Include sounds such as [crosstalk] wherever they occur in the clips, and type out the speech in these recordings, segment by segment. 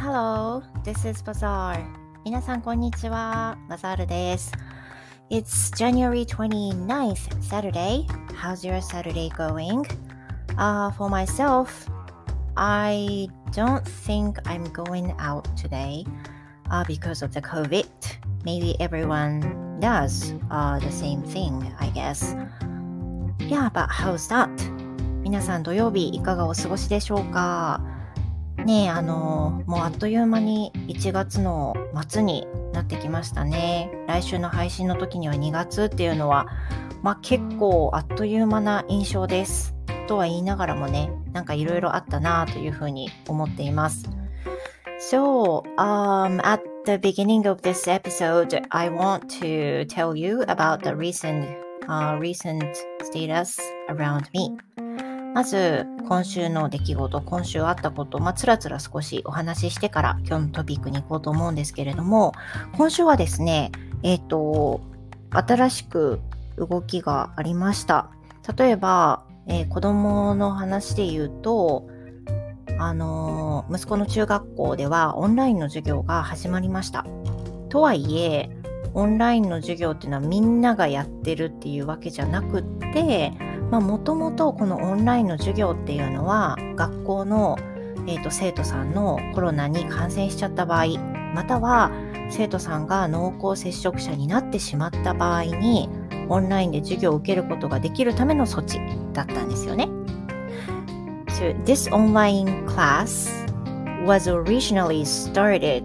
hello. This is Bazaar. 皆さん、こんにちは。バザールです。It's January 29th, Saturday. How's your Saturday going? Uh, for myself, I don't think I'm going out today uh, because of the COVID. Maybe everyone does uh, the same thing, I guess. Yeah, but how's that? 皆さん土曜日いかがお過ごしでしょうか ね、あの、もうあっという間に1月の末になってきましたね。来週の配信の時には2月っていうのは、まあ結構あっという間な印象です。とは言いながらもね、なんかいろいろあったなというふうに思っています。So, um, at the beginning of this episode, I want to tell you about the recent, uh, recent status around me. まず、今週の出来事、今週あったこと、まあ、つらつら少しお話ししてから今日のトピックに行こうと思うんですけれども、今週はですね、えっ、ー、と、新しく動きがありました。例えば、えー、子供の話で言うと、あのー、息子の中学校ではオンラインの授業が始まりました。とはいえ、オンラインの授業っていうのはみんながやってるっていうわけじゃなくって、もともとこのオンラインの授業っていうのは学校の、えーと、生徒さんのコロナに感染しちゃった場合または生徒さんが濃厚接触者になってしまった場合にオンラインで授業を受けることができるための措置だったんですよね。So this online class was originally started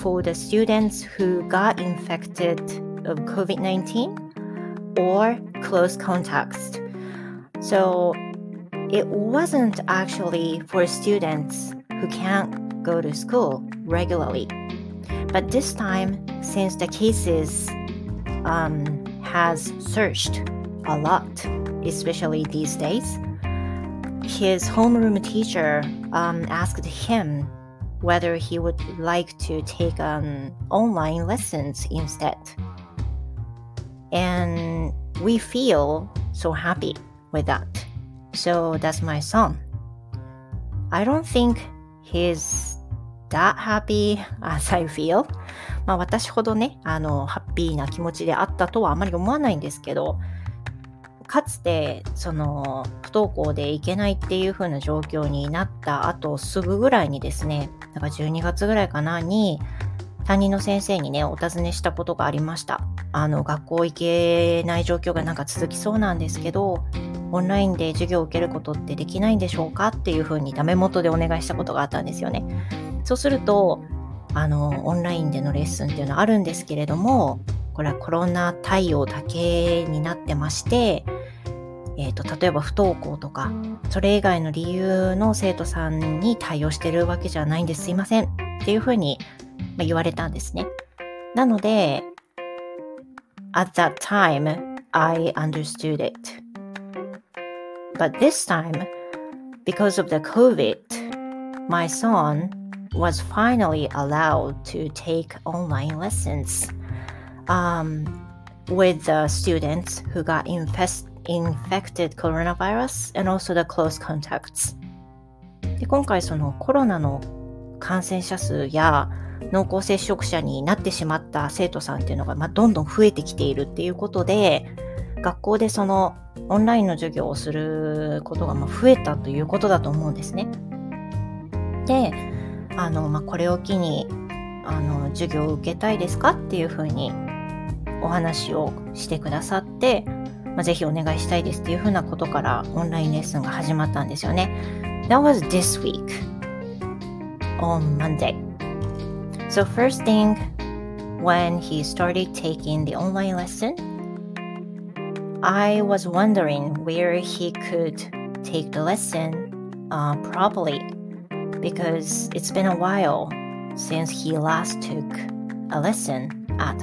for the students who got infected of COVID-19 or close contacts So it wasn't actually for students who can't go to school regularly. But this time, since the cases um, has surged a lot, especially these days, his homeroom teacher um, asked him whether he would like to take um, online lessons instead. And we feel so happy with that. So that's my son. I don't think he's that happy as I feel. まあ私ほどね、あの、ハッピーな気持ちであったとはあまり思わないんですけど、かつて、その、不登校で行けないっていう風な状況になった後すぐぐらいにですね、だから12月ぐらいかなに、担任の先生にね、お尋ねしたことがありました。あの、学校行けない状況がなんか続きそうなんですけど、オンラインで授業を受けることってできないんでしょうかっていうふうにダメ元でお願いしたことがあったんですよね。そうすると、あの、オンラインでのレッスンっていうのはあるんですけれども、これはコロナ対応だけになってまして、えーと、例えば不登校とかそれ以外の理由の生徒さんに対応してるわけじゃないんですすいませんっていうふうに言われたんですね。なので at that time I understood it But this time, because of the COVID, my son was finally allowed to take online lessons um, with the students who got infest infected coronavirus and also the close contacts. で今回そのコロナの感染者数や濃厚接触者になってしまった生徒さんっていうのが、まあ、どんどん増えてきているっていうことで学校でそのオンラインの授業をすることがま増えたということだと思うんですね。で、あの、まあ、これを機に、あの、授業を受けたいですかっていうふうにお話をしてくださって、まあ、ぜひお願いしたいですっていうふうなことからオンラインレッスンが始まったんですよね。That was this week on Monday. So first thing, when he started taking the online lesson, I was wondering where he could take the lesson uh, properly because it's been a while since he last took a lesson at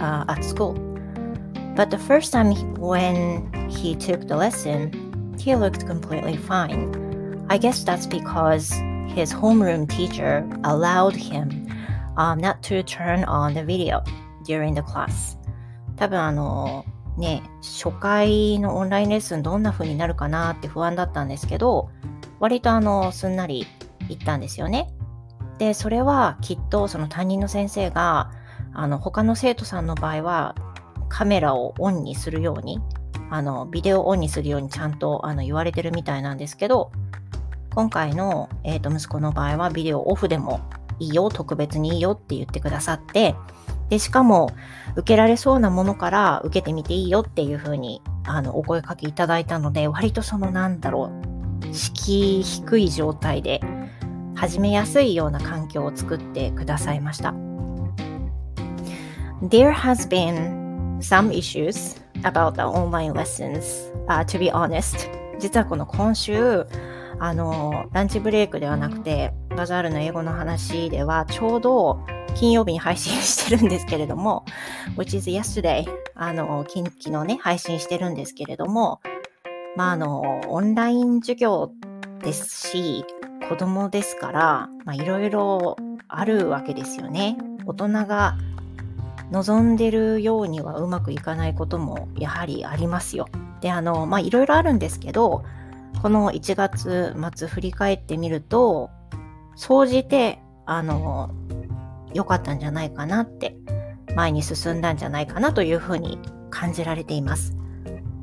uh, at school. But the first time he, when he took the lesson, he looked completely fine. I guess that's because his homeroom teacher allowed him um, not to turn on the video during the class. 多分あの ね、初回のオンラインレッスンどんな風になるかなって不安だったんですけど、割とあの、すんなり行ったんですよね。で、それはきっとその担任の先生が、あの、他の生徒さんの場合は、カメラをオンにするように、あの、ビデオオンにするようにちゃんとあの言われてるみたいなんですけど、今回の、えー、と息子の場合はビデオオフでもいいよ、特別にいいよって言ってくださって、で、しかも、受けられそうなものから受けてみていいよっていうふうに、あの、お声かけいただいたので、割とその、なんだろう、敷居低い状態で、始めやすいような環境を作ってくださいました。There has been some issues about the online lessons,、uh, to be honest. 実はこの今週、あの、ランチブレイクではなくて、バザールの英語の話では、ちょうど金曜日に配信してるんですけれども、which is yesterday、あの、昨日ね、配信してるんですけれども、まあ、あの、オンライン授業ですし、子供ですから、ま、いろいろあるわけですよね。大人が望んでるようにはうまくいかないこともやはりありますよ。で、あの、まあ、いろいろあるんですけど、この1月末振り返ってみると、総じて、あの、良かったんじゃないかなって、前に進んだんじゃないかなというふうに感じられています。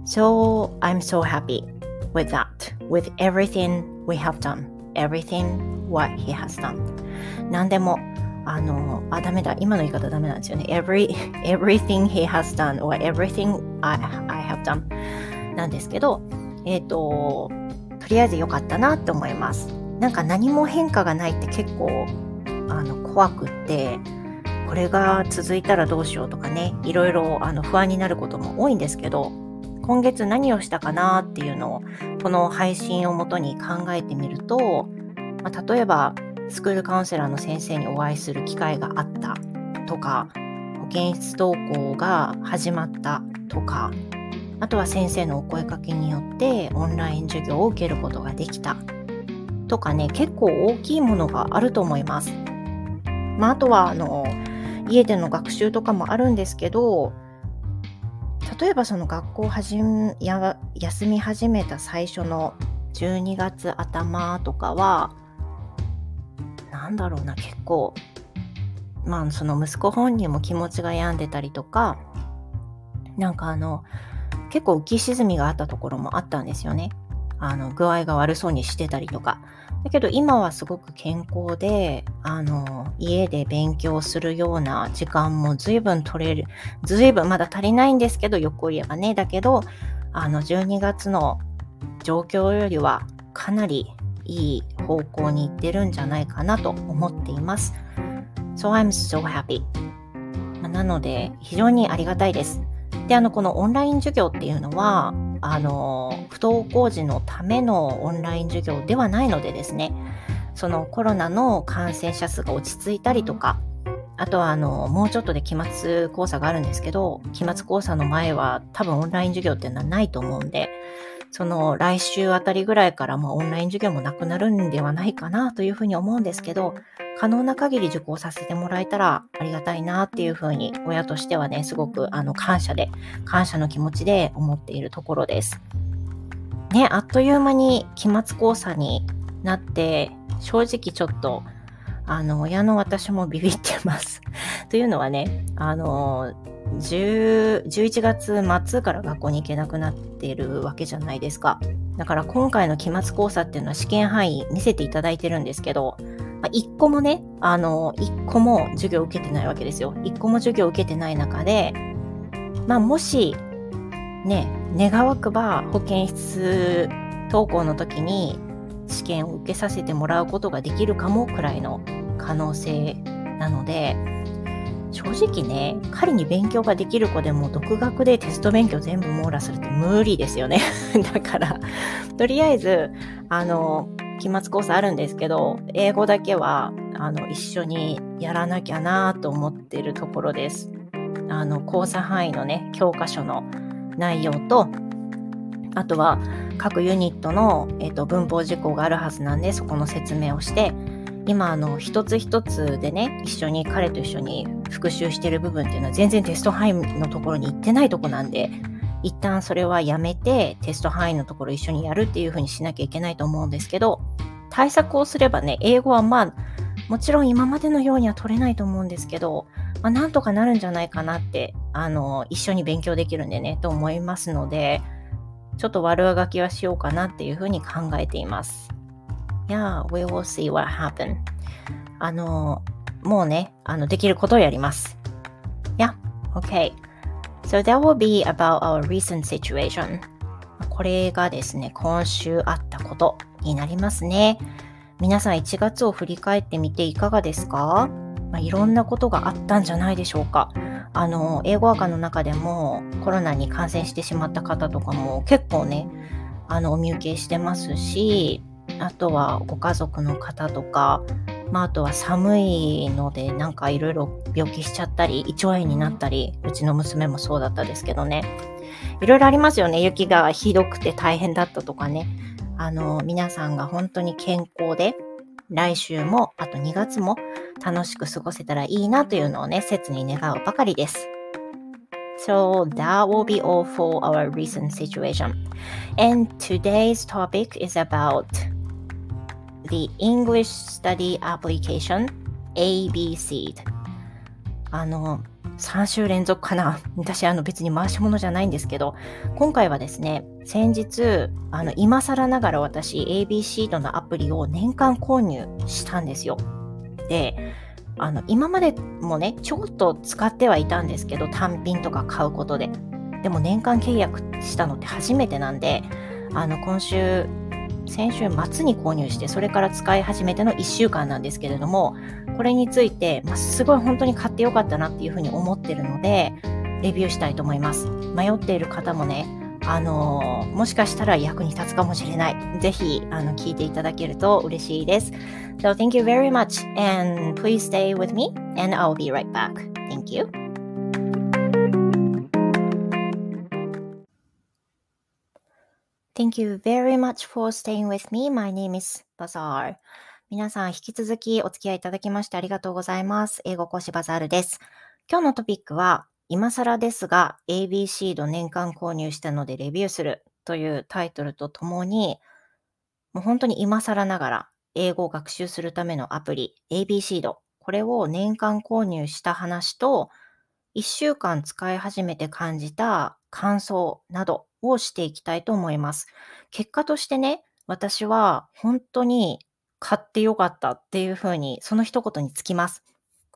So, I'm so happy with that, with everything we have done, everything what he has done. 何でも、あの、あ、ダメだ、今の言い方ダメなんですよね。Every, everything he has done or everything I, I have done なんですけど、えっ、ー、と、とりあえず良かったなって思います。なんか何も変化がないって結構あの怖くってこれが続いたらどうしようとかねいろいろあの不安になることも多いんですけど今月何をしたかなっていうのをこの配信をもとに考えてみると、まあ、例えばスクールカウンセラーの先生にお会いする機会があったとか保健室登校が始まったとかあとは先生のお声かけによってオンライン授業を受けることができたとかね結構大きいものがあると思います。まあ、あとはあの家での学習とかもあるんですけど例えばその学校はじや休み始めた最初の12月頭とかはなんだろうな結構まあその息子本人も気持ちが病んでたりとかなんかあの結構浮き沈みがあったところもあったんですよね。あの具合が悪そうにしてたりとか。だけど今はすごく健康で、あの、家で勉強するような時間も随分取れる。随分まだ足りないんですけど、横言えばね。だけど、あの、12月の状況よりはかなりいい方向に行ってるんじゃないかなと思っています。So I'm so happy. なので、非常にありがたいです。で、あの、このオンライン授業っていうのは、あの、不登校時のためのオンライン授業ではないのでですね、そのコロナの感染者数が落ち着いたりとか、あとはあの、もうちょっとで期末講座があるんですけど、期末講座の前は多分オンライン授業っていうのはないと思うんで、その来週あたりぐらいからもうオンライン授業もなくなるんではないかなというふうに思うんですけど、可能な限り受講させてもらえたらありがたいなっていうふうに親としてはね、すごくあの感謝で、感謝の気持ちで思っているところです。ね、あっという間に期末講座になって、正直ちょっとあの、親の私もビビってます。[laughs] というのはね、あの、11月末から学校に行けなくなっているわけじゃないですか。だから今回の期末考査っていうのは試験範囲見せていただいてるんですけど、まあ、1個もね、あの、1個も授業を受けてないわけですよ。1個も授業を受けてない中で、まあもし、ね、願わくば保健室登校の時に試験を受けさせてもらうことができるかもくらいの可能性なので、正直ね、仮に勉強ができる子でも独学でテスト勉強全部網羅するって無理ですよね。[laughs] だから、とりあえず、あの、期末コースあるんですけど、英語だけは、あの、一緒にやらなきゃなと思ってるところです。あの、講座範囲のね、教科書の内容と、あとは各ユニットの、えーと文法事項があるはずなんで、そこの説明をして、今あの一つ一つでね一緒に彼と一緒に復習してる部分っていうのは全然テスト範囲のところに行ってないとこなんで一旦それはやめてテスト範囲のところ一緒にやるっていうふうにしなきゃいけないと思うんですけど対策をすればね英語はまあもちろん今までのようには取れないと思うんですけど、まあ、なんとかなるんじゃないかなって、あの、一緒に勉強できるんでね、と思いますので、ちょっと悪あがきはしようかなっていうふうに考えています。Yeah, we will see what happen. あの、もうね、あの、できることをやります。Yeah, okay. So that will be about our recent situation. これがですね、今週あったことになりますね。皆さん1月を振り返ってみていかがですか、まあ、いろんなことがあったんじゃないでしょうか。あの、英語学の中でもコロナに感染してしまった方とかも結構ね、あの、お見受けしてますし、あとはご家族の方とか、まあ、あとは寒いのでなんかいろいろ病気しちゃったり、胃腸炎になったり、うちの娘もそうだったですけどね。いろいろありますよね。雪がひどくて大変だったとかね。あの、皆さんが本当に健康で、来週も、あと2月も楽しく過ごせたらいいなというのをね、切に願うばかりです。So that will be all for our recent situation. And today's topic is about the English Study Application ABC. あの、3週連続かな。[laughs] 私、あの別に回し物じゃないんですけど、今回はですね、先日、あの、今更ながら私、ABC とのアプリを年間購入したんですよ。で、あの、今までもね、ちょっと使ってはいたんですけど、単品とか買うことで。でも年間契約したのって初めてなんで、あの、今週先週末に購入して、それから使い始めての1週間なんですけれども、これについて、まあ、すごい本当に買ってよかったなっていうふうに思ってるので、レビューしたいと思います。迷っている方もね、あの、もしかしたら役に立つかもしれない。ぜひ、あの、聞いていただけると嬉しいです。So, thank you very much and please stay with me and I'll be right back. Thank you. Thank you very much for staying with me. My name is Bazaar. 皆さん、引き続きお付き合いいただきましてありがとうございます。英語講師バザールです。今日のトピックは、今更ですが、ABC 度年間購入したのでレビューするというタイトルとともに、もう本当に今更ながら、英語を学習するためのアプリ、ABC 度、これを年間購入した話と、1週間使い始めて感じた感想などをしていきたいと思います。結果としてね、私は本当に買ってよかったっていうふうに、その一言につきます。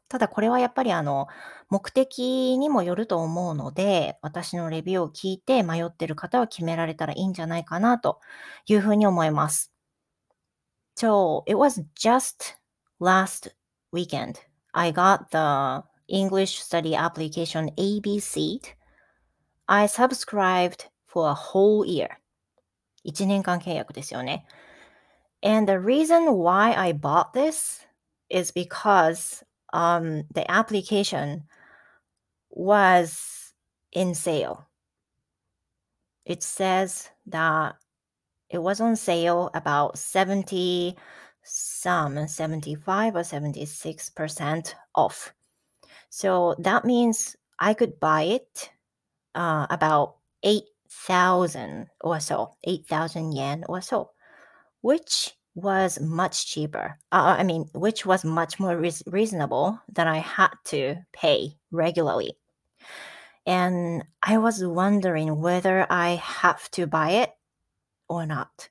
ただこれはやっぱりあの、目的にもよると思うので、私のレビューを聞いて迷ってる方は決められたらいいんじゃないかなというふうに思います。So, it was just last weekend. I got the English study application ABC. I subscribed for a whole year. 1年間契約ですよね。And the reason why I bought this is because um, the application was in sale. It says that it was on sale about 70 some 75 or 76% off. So that means I could buy it uh, about 8 thousand or so, eight thousand yen or so, which was much cheaper. Uh, I mean, which was much more re- reasonable than I had to pay regularly. And I was wondering whether I have to buy it or not.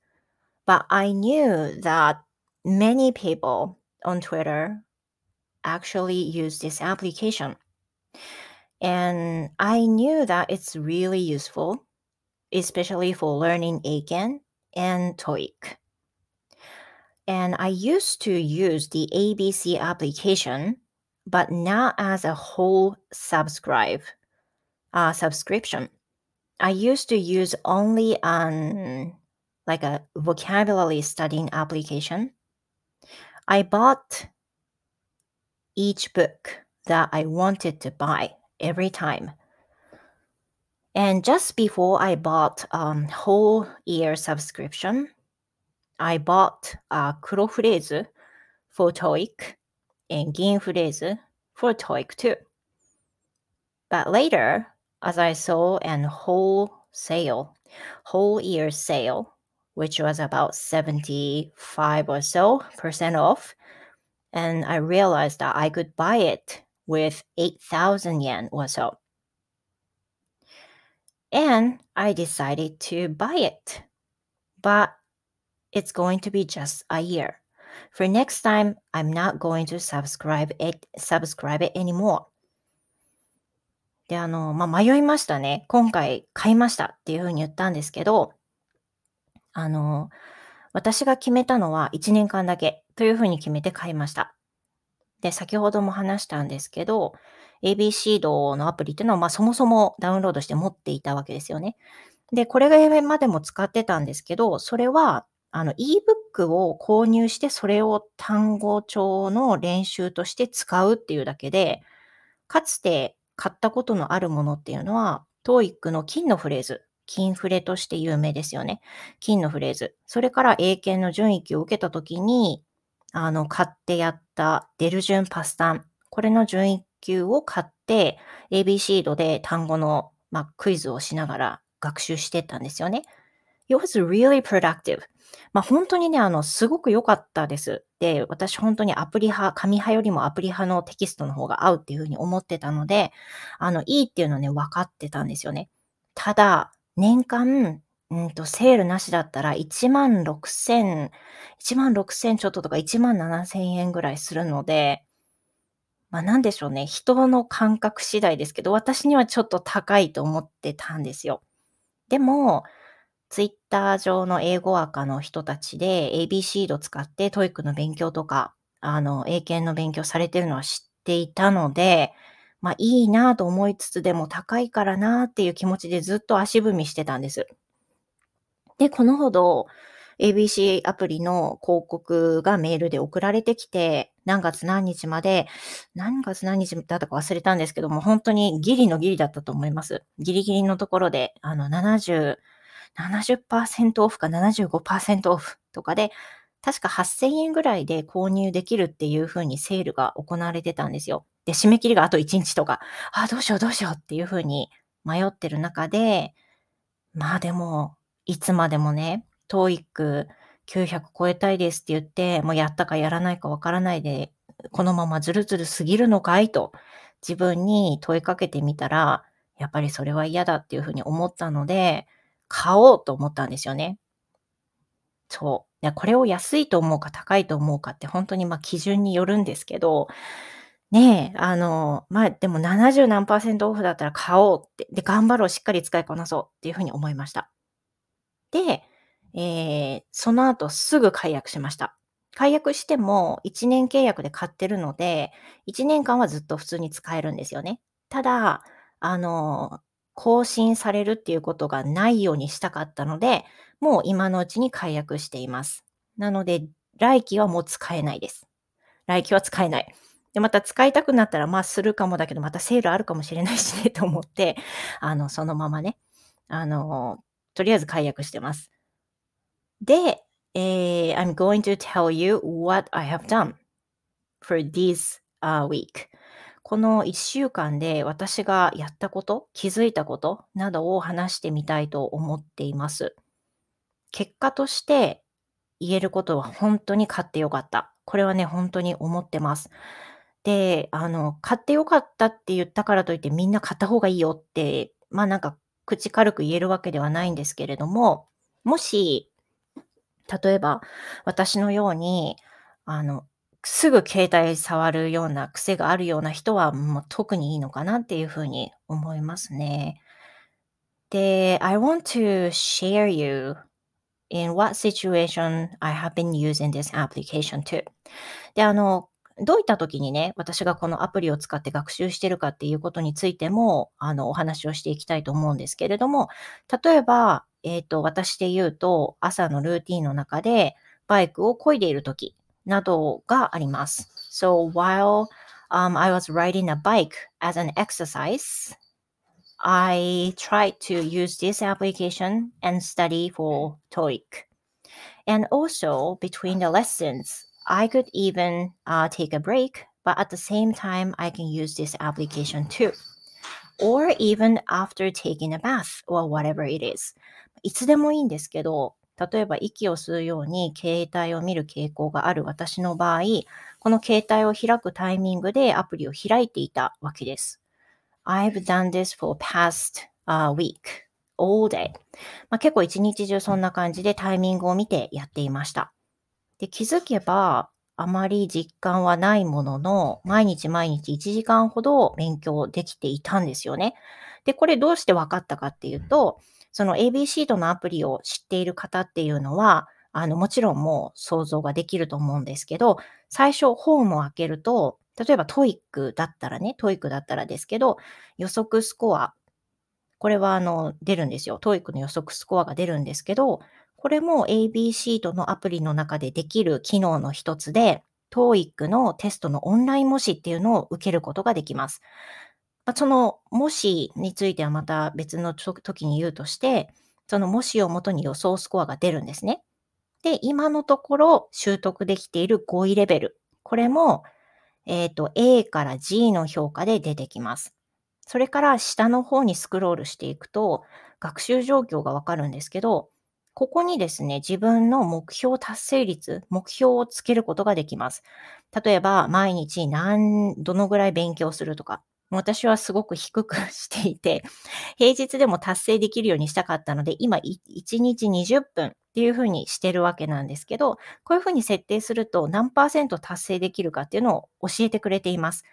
But I knew that many people on Twitter actually use this application. And I knew that it's really useful especially for learning Eiken and TOEIC. And I used to use the ABC application, but not as a whole subscribe uh, subscription. I used to use only on like a vocabulary studying application. I bought each book that I wanted to buy every time and just before I bought um, whole year subscription, I bought a kuro phrase for TOEIC and gin for TOEIC too. But later, as I saw an whole sale, whole year sale, which was about 75 or so percent off, and I realized that I could buy it with 8,000 yen or so. And I decided to buy it. But it's going to be just a year. For next time, I'm not going to subscribe it, subscribe it anymore. で、あの、まあ、迷いましたね。今回買いましたっていうふうに言ったんですけど、あの、私が決めたのは1年間だけというふうに決めて買いました。で、先ほども話したんですけど、ABC ドのアプリっていうのは、まあ、そもそもダウンロードして持っていたわけですよね。で、これがまでも使ってたんですけど、それは、あの、ebook を購入して、それを単語帳の練習として使うっていうだけで、かつて買ったことのあるものっていうのは、TOEIC の金のフレーズ、金フレとして有名ですよね。金のフレーズ。それから英検の準域を受けたときに、あの、買ってやったデルジュンパスタン。これの準1級を買って、ABC ドで単語の、まあ、クイズをしながら学習してたんですよね。It was really productive. まあ、本当にね、あの、すごく良かったです。で、私本当にアプリ派、紙派よりもアプリ派のテキストの方が合うっていうふうに思ってたので、あの、いいっていうのはね、分かってたんですよね。ただ、年間、うんと、セールなしだったら1万6千、1万6千ちょっととか1万7千円ぐらいするので、まあなんでしょうね。人の感覚次第ですけど、私にはちょっと高いと思ってたんですよ。でも、ツイッター上の英語赤の人たちで ABC ド使って TOEIC の勉強とか、あの、英検の勉強されてるのは知っていたので、まあいいなと思いつつでも高いからなっていう気持ちでずっと足踏みしてたんです。で、このほど ABC アプリの広告がメールで送られてきて、何月何日まで、何月何日だったか忘れたんですけども、本当にギリのギリだったと思います。ギリギリのところで、あの、70、70%オフか75%オフとかで、確か8000円ぐらいで購入できるっていう風にセールが行われてたんですよ。で、締め切りがあと1日とか、あ、どうしようどうしようっていう風に迷ってる中で、まあでも、いつまでもね、TOEIC 900超えたいですって言って、もうやったかやらないかわからないで、このままずるずる過ぎるのかいと自分に問いかけてみたら、やっぱりそれは嫌だっていうふうに思ったので、買おうと思ったんですよね。そう。これを安いと思うか高いと思うかって本当にまあ基準によるんですけど、ねえ、あの、まあでも70何パーセントオフだったら買おうって、で、頑張ろう、しっかり使いこなそうっていうふうに思いました。で、えー、その後すぐ解約しました。解約しても1年契約で買ってるので、1年間はずっと普通に使えるんですよね。ただ、あの、更新されるっていうことがないようにしたかったので、もう今のうちに解約しています。なので、来期はもう使えないです。来期は使えない。で、また使いたくなったら、まあするかもだけど、またセールあるかもしれないしねと思って、あの、そのままね、あの、とりあえず解約してます。で、えー、I'm going to tell you what I have done for this、uh, week. この1週間で私がやったこと、気づいたことなどを話してみたいと思っています。結果として言えることは本当に買ってよかった。これはね、本当に思ってます。で、あの、買ってよかったって言ったからといってみんな買った方がいいよって、まあなんか口軽く言えるわけではないんですけれども、もし、例えば私のように、あの、すぐ携帯触るような癖があるような人は、もう特にいいのかなっていうふうに思いますね。で、I want to share you in what situation I have been using this application to. で、あの、どういった時にね、私がこのアプリを使って学習してるかっていうことについても、あの、お話をしていきたいと思うんですけれども、例えば、えっ、ー、と、私で言うと、朝のルーティンの中で、バイクを漕いでいる時などがあります。So while um, I was riding a bike as an exercise, I tried to use this application and study for TOEIC. And also between the lessons, I could even uh, take a break, but at the same time, I can use this application too. Or even after taking a bath or whatever it is. いつでもいいんですけど、例えば息を吸うように携帯を見る傾向がある私の場合、この携帯を開くタイミングでアプリを開いていたわけです。I've done this for past、uh, week, all day. まあ、結構一日中そんな感じでタイミングを見てやっていました。で気づけば、あまり実感はないものの、毎日毎日1時間ほど勉強できていたんですよね。で、これどうして分かったかっていうと、その AB シートのアプリを知っている方っていうのは、あの、もちろんもう想像ができると思うんですけど、最初ホームを開けると、例えば TOEIC だったらね、 TOEIC だったらですけど、予測スコア、これはあの、出るんですよ。 TOEIC の予測スコアが出るんですけど、これも AB シートのアプリの中でできる機能の一つで、TOEIC のテストのオンライン模試っていうのを受けることができます。まあ、その模試についてはまた別の時に言うとして、その模試をもとに予想スコアが出るんですね。で、今のところ習得できている5位レベル。これも、えっ、ー、と、A から G の評価で出てきます。それから下の方にスクロールしていくと、学習状況がわかるんですけど、ここにですね、自分の目標達成率、目標をつけることができます。例えば、毎日何、どのぐらい勉強するとか、私はすごく低くしていて、[laughs] 平日でも達成できるようにしたかったので、今1日20分っていうふうにしてるわけなんですけど、こういうふうに設定すると何パーセント達成できるかっていうのを教えてくれています。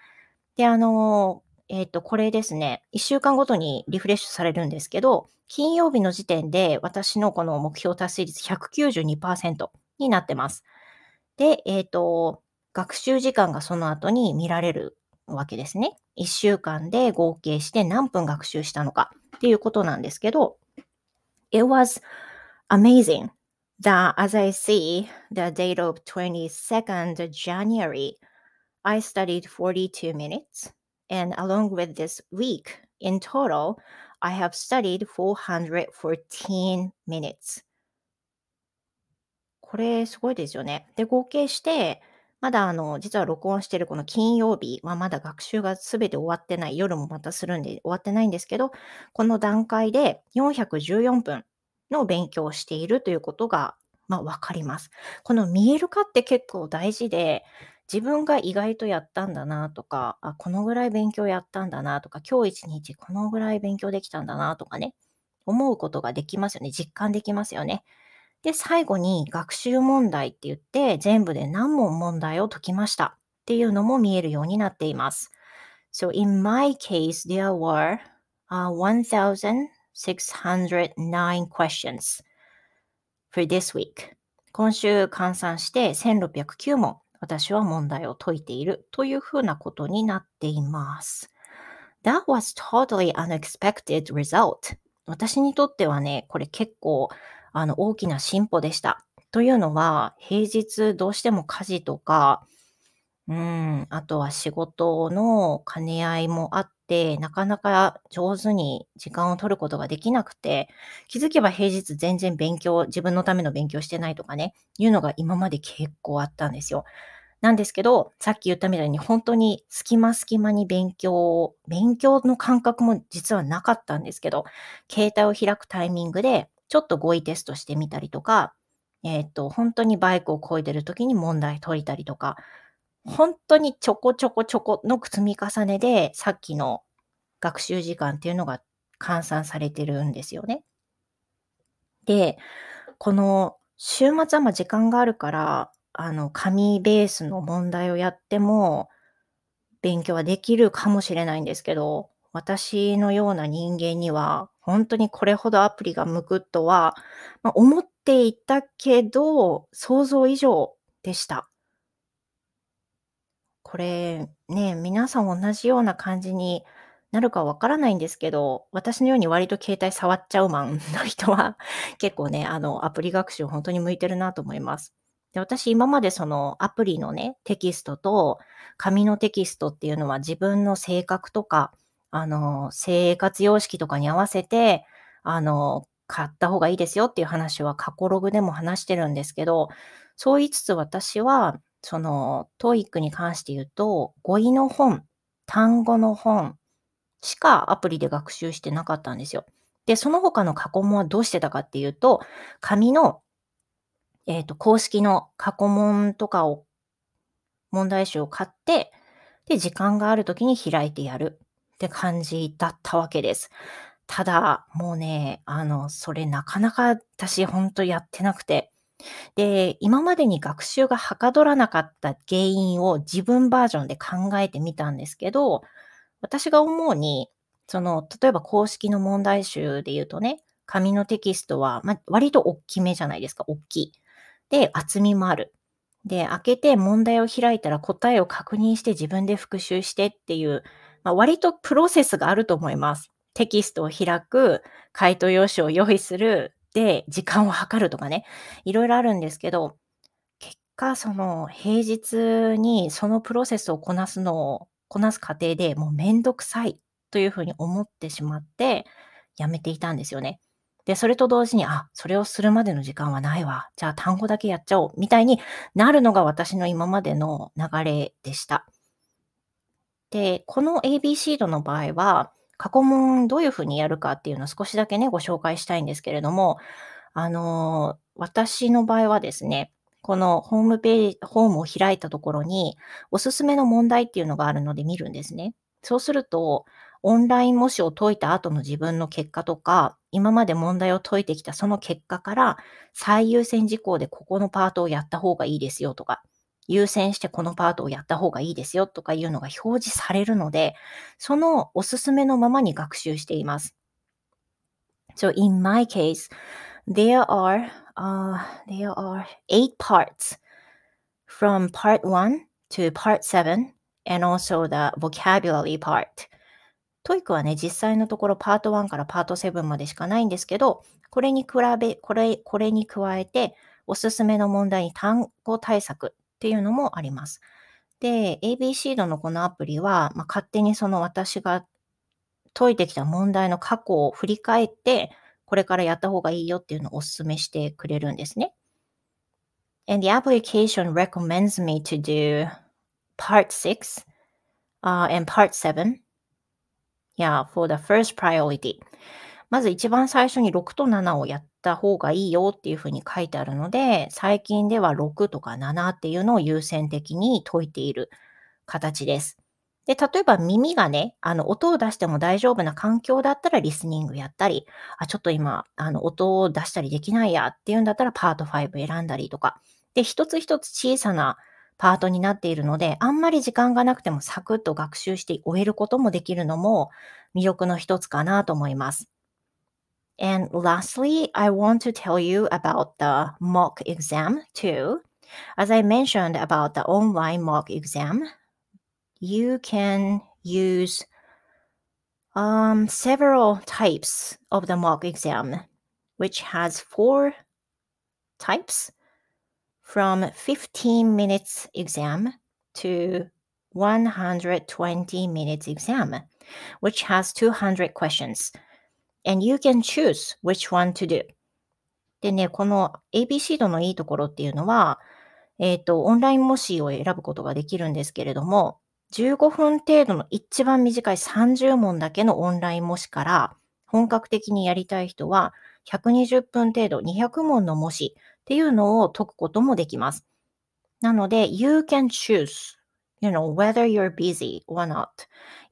で、あの、えっ、ー、と、これですね、1週間ごとにリフレッシュされるんですけど、金曜日の時点で私のこの目標達成率192%になってます。で、えっ、ー、と、学習時間がその後に見られるわけですね。1週間で合計して何分学習したのかっていうことなんですけど、It was amazing that as I see the date of 22nd January, I studied 42 minutes, and along with this week, in total, I have studied 414 minutes. これすごいですよね。で、合計して、まだあの、実は録音してるこの金曜日はまだ学習がすべて終わってない。夜もまたするんで終わってないんですけど、この段階で414分の勉強をしているということが、まあ、わかります。この見える化って結構大事で、自分が意外とやったんだなとか、あ、このぐらい勉強やったんだなとか、今日一日このぐらい勉強できたんだなとかね、思うことができますよね。実感できますよね。で、最後に学習問題って言って、全部で何問問題を解きましたっていうのも見えるようになっています。So in my case, there were、uh, 1,609 questions for this week. 今週換算して1609問私は問題を解いているというふうなことになっています。That was totally unexpected result. 私にとってはね、これ結構あの、大きな進歩でした。というのは、平日どうしても家事とか、うん、あとは仕事の兼ね合いもあって、なかなか上手に時間を取ることができなくて、気づけば平日全然勉強、自分のための勉強してないとかね、いうのが今まで結構あったんですよ。なんですけど、さっき言ったみたいに本当に隙間隙間に勉強を、勉強の感覚も実はなかったんですけど、携帯を開くタイミングでちょっと語彙テストしてみたりとか、えっ、ー、と、本当にバイクを漕いでる時に問題解いたりとか、本当にちょこちょこちょこの積み重ねで、さっきの学習時間っていうのが換算されてるんですよね。で、この週末はま時間があるから、あの、紙ベースの問題をやっても、勉強はできるかもしれないんですけど、私のような人間には、本当にこれほどアプリが向くとは、まあ、思っていたけど、想像以上でした。これね、皆さん同じような感じになるかわからないんですけど、私のように割と携帯触っちゃうマンの人は [laughs] 結構ね、あの、アプリ学習本当に向いてるなと思います。で私今までそのアプリのね、テキストと紙のテキストっていうのは自分の性格とかあの、生活様式とかに合わせて、あの、買った方がいいですよっていう話は過去ログでも話してるんですけど、そう言いつつ私は、その、 TOEIC に関して言うと、語彙の本、単語の本しかアプリで学習してなかったんですよ。で、その他の過去問はどうしてたかっていうと、紙の、えっ、ー、と、公式の過去問とかを問題集を買って、で、時間がある時に開いてやるって感じだったわけです。ただ、もうね、あの、それなかなか私ほんとやってなくて。で、今までに学習がはかどらなかった原因を自分バージョンで考えてみたんですけど、私が思うに、その、例えば公式の問題集で言うとね、紙のテキストは、ま、割と大きめじゃないですか、大きい。で、厚みもある。で、開けて問題を開いたら答えを確認して自分で復習してっていう、まあ、割とプロセスがあると思います。テキストを開く、回答用紙を用意する、で、時間を計るとかね、いろいろあるんですけど、結果、その平日にそのプロセスをこなすのを、こなす過程でもうめんどくさいというふうに思ってしまって、やめていたんですよね。で、それと同時に、あ、それをするまでの時間はないわ。じゃあ単語だけやっちゃおう。みたいになるのが私の今までの流れでした。で、この ABC 度の場合は、過去問どういうふうにやるかっていうのを少しだけね、ご紹介したいんですけれども、あの、私の場合はですね、このホームページ、ホームを開いたところに、おすすめの問題っていうのがあるので見るんですね。そうすると、オンライン模試を解いた後の自分の結果とか、今まで問題を解いてきたその結果から、最優先事項でここのパートをやった方がいいですよとか、優先してこのパートをやった方がいいですよとかいうのが表示されるので、そのおすすめのままに学習しています。So in my case, there are, uh, there are eight parts from part one to part seven and also the vocabulary part. TOEIC はね、実際のところパート1からパート7までしかないんですけど、これに比べ、これ、これに加えて、おすすめの問題に単語対策っていうのもあります。で、ABC 度のこのアプリは、まあ、勝手にその私が解いてきた問題の過去を振り返って、これからやった方がいいよっていうのをお勧めしてくれるんですね。And the application recommends me to do part 6、uh, and part 7 Yeah, for the first priority. まず一番最初に6と7をやった方がいいよっていうふうに書いてあるので、最近では6とか7っていうのを優先的に解いている形です。で、例えば耳がね、あの、音を出しても大丈夫な環境だったらリスニングやったり、あ、ちょっと今、あの、音を出したりできないやっていうんだったらパート5選んだりとか。で、一つ一つ小さなパートになっているので、あんまり時間がなくてもサクッと学習して終えることもできるのも魅力の一つかなと思います。And lastly, I want to tell you about the mock exam too. As I mentioned about the online mock exam, you can use um, several types of the mock exam, which has four types. from 15 minutes exam to 120 minutes exam, which has 200 questions. And you can choose which one to do. でね、この ABC 度のいいところっていうのは、えっ、ー、と、オンライン模試を選ぶことができるんですけれども、15分程度の一番短い30問だけのオンライン模試から、本格的にやりたい人は、120分程度200問の模試っていうのを解くこともできます。なので、you can choose, you know, whether you're busy or not.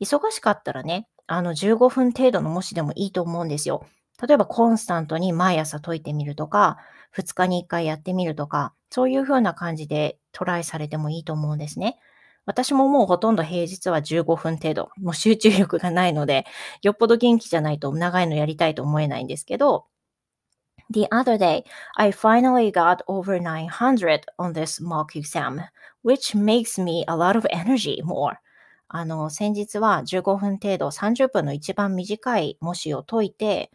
忙しかったらね、あの15分程度の模試でもいいと思うんですよ。例えばコンスタントに毎朝解いてみるとか、2日に1回やってみるとか、そういう風な感じでトライされてもいいと思うんですね。私ももうほとんど平日は15分程度、もう集中力がないので、よっぽど元気じゃないと長いのやりたいと思えないんですけど、The other day, I finally got over 900 on this mock exam, which makes me a lot of energy more. あの、先日は15分程度、30分の一番短い模試を解いて、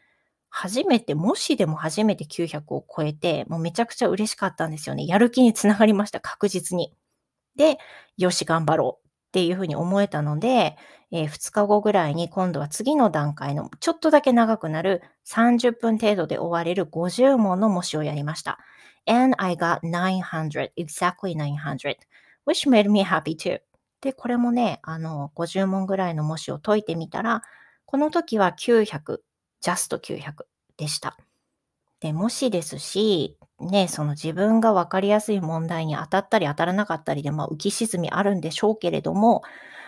初めて、模試でも初めて900を超えて、もうめちゃくちゃ嬉しかったんですよね。やる気につながりました、確実に。で、よし、頑張ろうっていうふうに思えたので、えー、2日後ぐらいに今度は次の段階のちょっとだけ長くなる30分程度で終われる50問の模試をやりました。And I got 900, exactly 900, which made me happy too. で、これもね、あの、50問ぐらいの模試を解いてみたら、この時は900、ジャスト900でした。で、もしですし、ね、その自分が分かりやすい問題に当たったり当たらなかったりで、まあ、浮き沈みあるんでしょうけれども、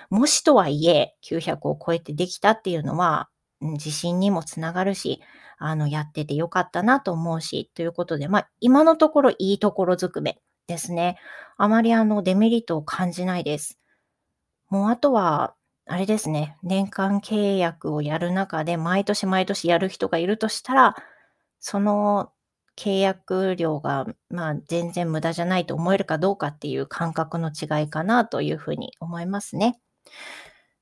もしとはいえ900を超えてできたっていうのは、自信にもつながるし、あの、やっててよかったなと思うし、ということで、まあ、今のところいいところずくめですね。あまりあの、デメリットを感じないです。もうあとは、あれですね、年間契約をやる中で、毎年毎年やる人がいるとしたら、その契約料が、まあ、全然無駄じゃないと思えるかどうかっていう感覚の違いかなというふうに思いますね。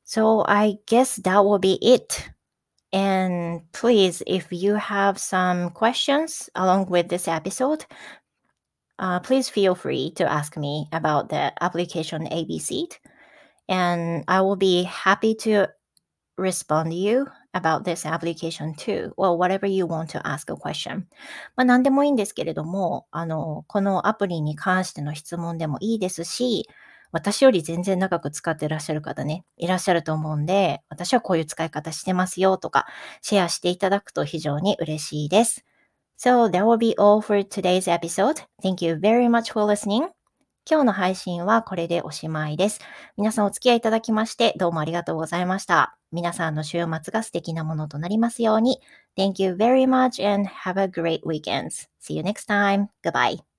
So I guess that will be it. And please, if you have some questions along with this episode, uh, please feel free to ask me about the application ABC. And I will be happy to respond to you about this application too, or whatever you want to ask a question. まあ何でもいいんですけれども、あの、このアプリに関しての質問でもいいですし、私より全然長く使ってらっしゃる方ね、いらっしゃると思うんで、私はこういう使い方してますよとか、シェアしていただくと非常に嬉しいです。So that will be all for today's episode. Thank you very much for listening. 今日の配信はこれでおしまいです。皆さんお付き合いいただきましてどうもありがとうございました。皆さんの週末が素敵なものとなりますように。Thank you very much and have a great weekend. See you next time. Goodbye.